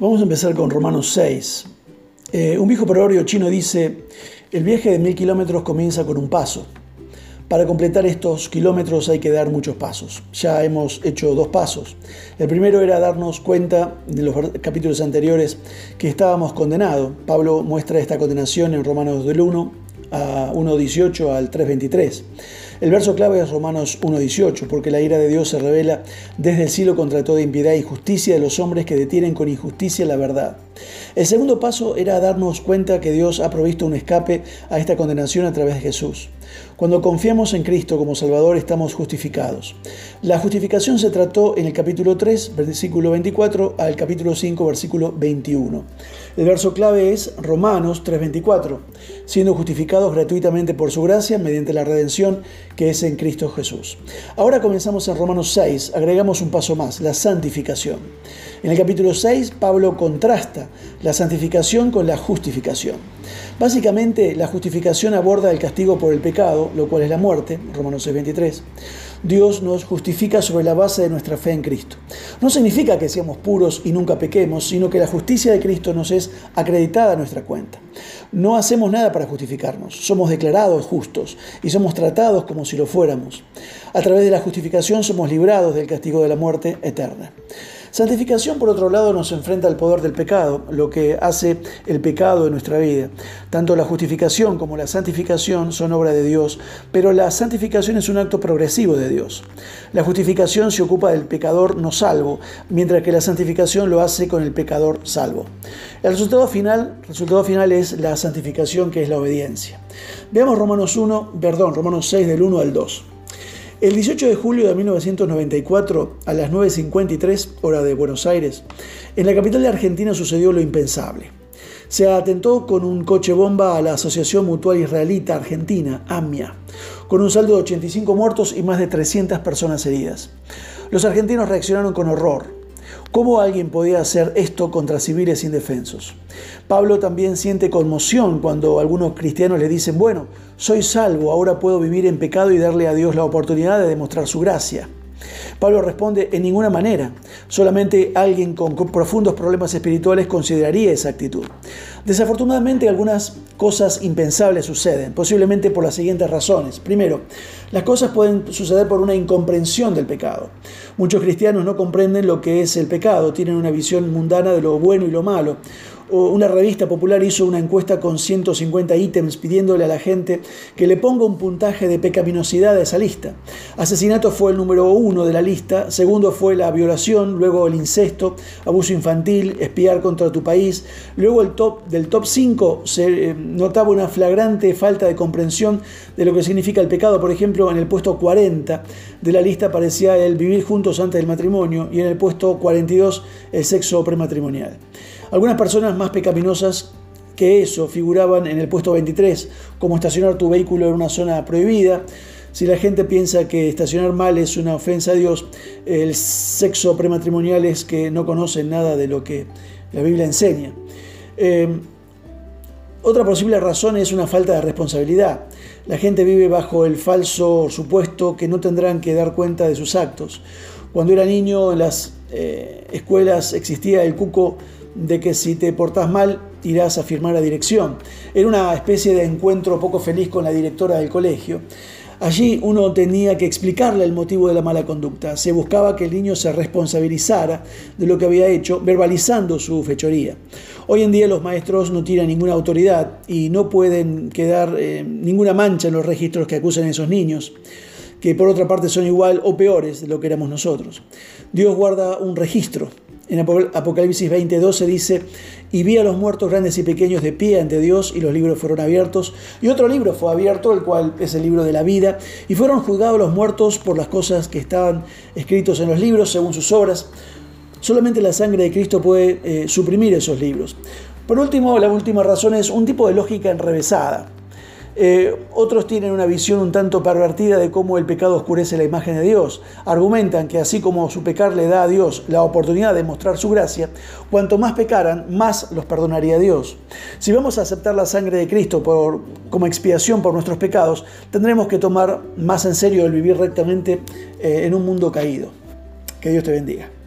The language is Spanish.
Vamos a empezar con Romanos 6. Eh, un viejo proverbio chino dice, el viaje de mil kilómetros comienza con un paso. Para completar estos kilómetros hay que dar muchos pasos. Ya hemos hecho dos pasos. El primero era darnos cuenta de los capítulos anteriores que estábamos condenados. Pablo muestra esta condenación en Romanos del 1 a 1.18 al 3.23. El verso clave es Romanos 1.18, porque la ira de Dios se revela desde el cielo contra toda impiedad y justicia de los hombres que detienen con injusticia la verdad. El segundo paso era darnos cuenta que Dios ha provisto un escape a esta condenación a través de Jesús. Cuando confiamos en Cristo como Salvador estamos justificados. La justificación se trató en el capítulo 3, versículo 24, al capítulo 5, versículo 21. El verso clave es Romanos 3:24, siendo justificados gratuitamente por su gracia mediante la redención que es en Cristo Jesús. Ahora comenzamos en Romanos 6, agregamos un paso más, la santificación. En el capítulo 6, Pablo contrasta la santificación con la justificación. Básicamente, la justificación aborda el castigo por el pecado, lo cual es la muerte, Romanos 6:23. Dios nos justifica sobre la base de nuestra fe en Cristo. No significa que seamos puros y nunca pequemos, sino que la justicia de Cristo nos es acreditada a nuestra cuenta. No hacemos nada para justificarnos, somos declarados justos y somos tratados como si lo fuéramos. A través de la justificación somos librados del castigo de la muerte eterna. Santificación, por otro lado, nos enfrenta al poder del pecado, lo que hace el pecado en nuestra vida. Tanto la justificación como la santificación son obra de Dios, pero la santificación es un acto progresivo de Dios. La justificación se ocupa del pecador no salvo, mientras que la santificación lo hace con el pecador salvo. El resultado final, resultado final es la santificación, que es la obediencia. Veamos Romanos 1, perdón, Romanos 6 del 1 al 2. El 18 de julio de 1994, a las 9.53 hora de Buenos Aires, en la capital de Argentina sucedió lo impensable. Se atentó con un coche bomba a la Asociación Mutual Israelita Argentina, AMIA, con un saldo de 85 muertos y más de 300 personas heridas. Los argentinos reaccionaron con horror, ¿Cómo alguien podía hacer esto contra civiles indefensos? Pablo también siente conmoción cuando algunos cristianos le dicen, bueno, soy salvo, ahora puedo vivir en pecado y darle a Dios la oportunidad de demostrar su gracia. Pablo responde, en ninguna manera. Solamente alguien con profundos problemas espirituales consideraría esa actitud. Desafortunadamente algunas cosas impensables suceden, posiblemente por las siguientes razones. Primero, las cosas pueden suceder por una incomprensión del pecado. Muchos cristianos no comprenden lo que es el pecado, tienen una visión mundana de lo bueno y lo malo una revista popular hizo una encuesta con 150 ítems pidiéndole a la gente que le ponga un puntaje de pecaminosidad a esa lista. Asesinato fue el número uno de la lista, segundo fue la violación, luego el incesto, abuso infantil, espiar contra tu país, luego el top, del top 5 se eh, notaba una flagrante falta de comprensión de lo que significa el pecado, por ejemplo, en el puesto 40 de la lista aparecía el vivir juntos antes del matrimonio y en el puesto 42 el sexo prematrimonial. Algunas personas más pecaminosas que eso figuraban en el puesto 23, como estacionar tu vehículo en una zona prohibida. Si la gente piensa que estacionar mal es una ofensa a Dios, el sexo prematrimonial es que no conocen nada de lo que la Biblia enseña. Em, otra posible razón es una falta de responsabilidad. La gente vive bajo el falso supuesto que no tendrán que dar cuenta de sus actos. Cuando era niño en las eh, escuelas existía el cuco de que si te portás mal irás a firmar a dirección. Era una especie de encuentro poco feliz con la directora del colegio. Allí uno tenía que explicarle el motivo de la mala conducta. Se buscaba que el niño se responsabilizara de lo que había hecho, verbalizando su fechoría. Hoy en día los maestros no tienen ninguna autoridad y no pueden quedar eh, ninguna mancha en los registros que acusan a esos niños que por otra parte son igual o peores de lo que éramos nosotros. Dios guarda un registro en Apocalipsis 20:12 dice, y vi a los muertos grandes y pequeños de pie ante Dios y los libros fueron abiertos. Y otro libro fue abierto, el cual es el libro de la vida, y fueron juzgados los muertos por las cosas que estaban escritos en los libros según sus obras. Solamente la sangre de Cristo puede eh, suprimir esos libros. Por último, la última razón es un tipo de lógica enrevesada. Eh, otros tienen una visión un tanto pervertida de cómo el pecado oscurece la imagen de Dios. Argumentan que así como su pecar le da a Dios la oportunidad de mostrar su gracia, cuanto más pecaran, más los perdonaría Dios. Si vamos a aceptar la sangre de Cristo como expiación por nuestros pecados, tendremos que tomar más en serio el vivir rectamente eh, en un mundo caído. Que Dios te bendiga.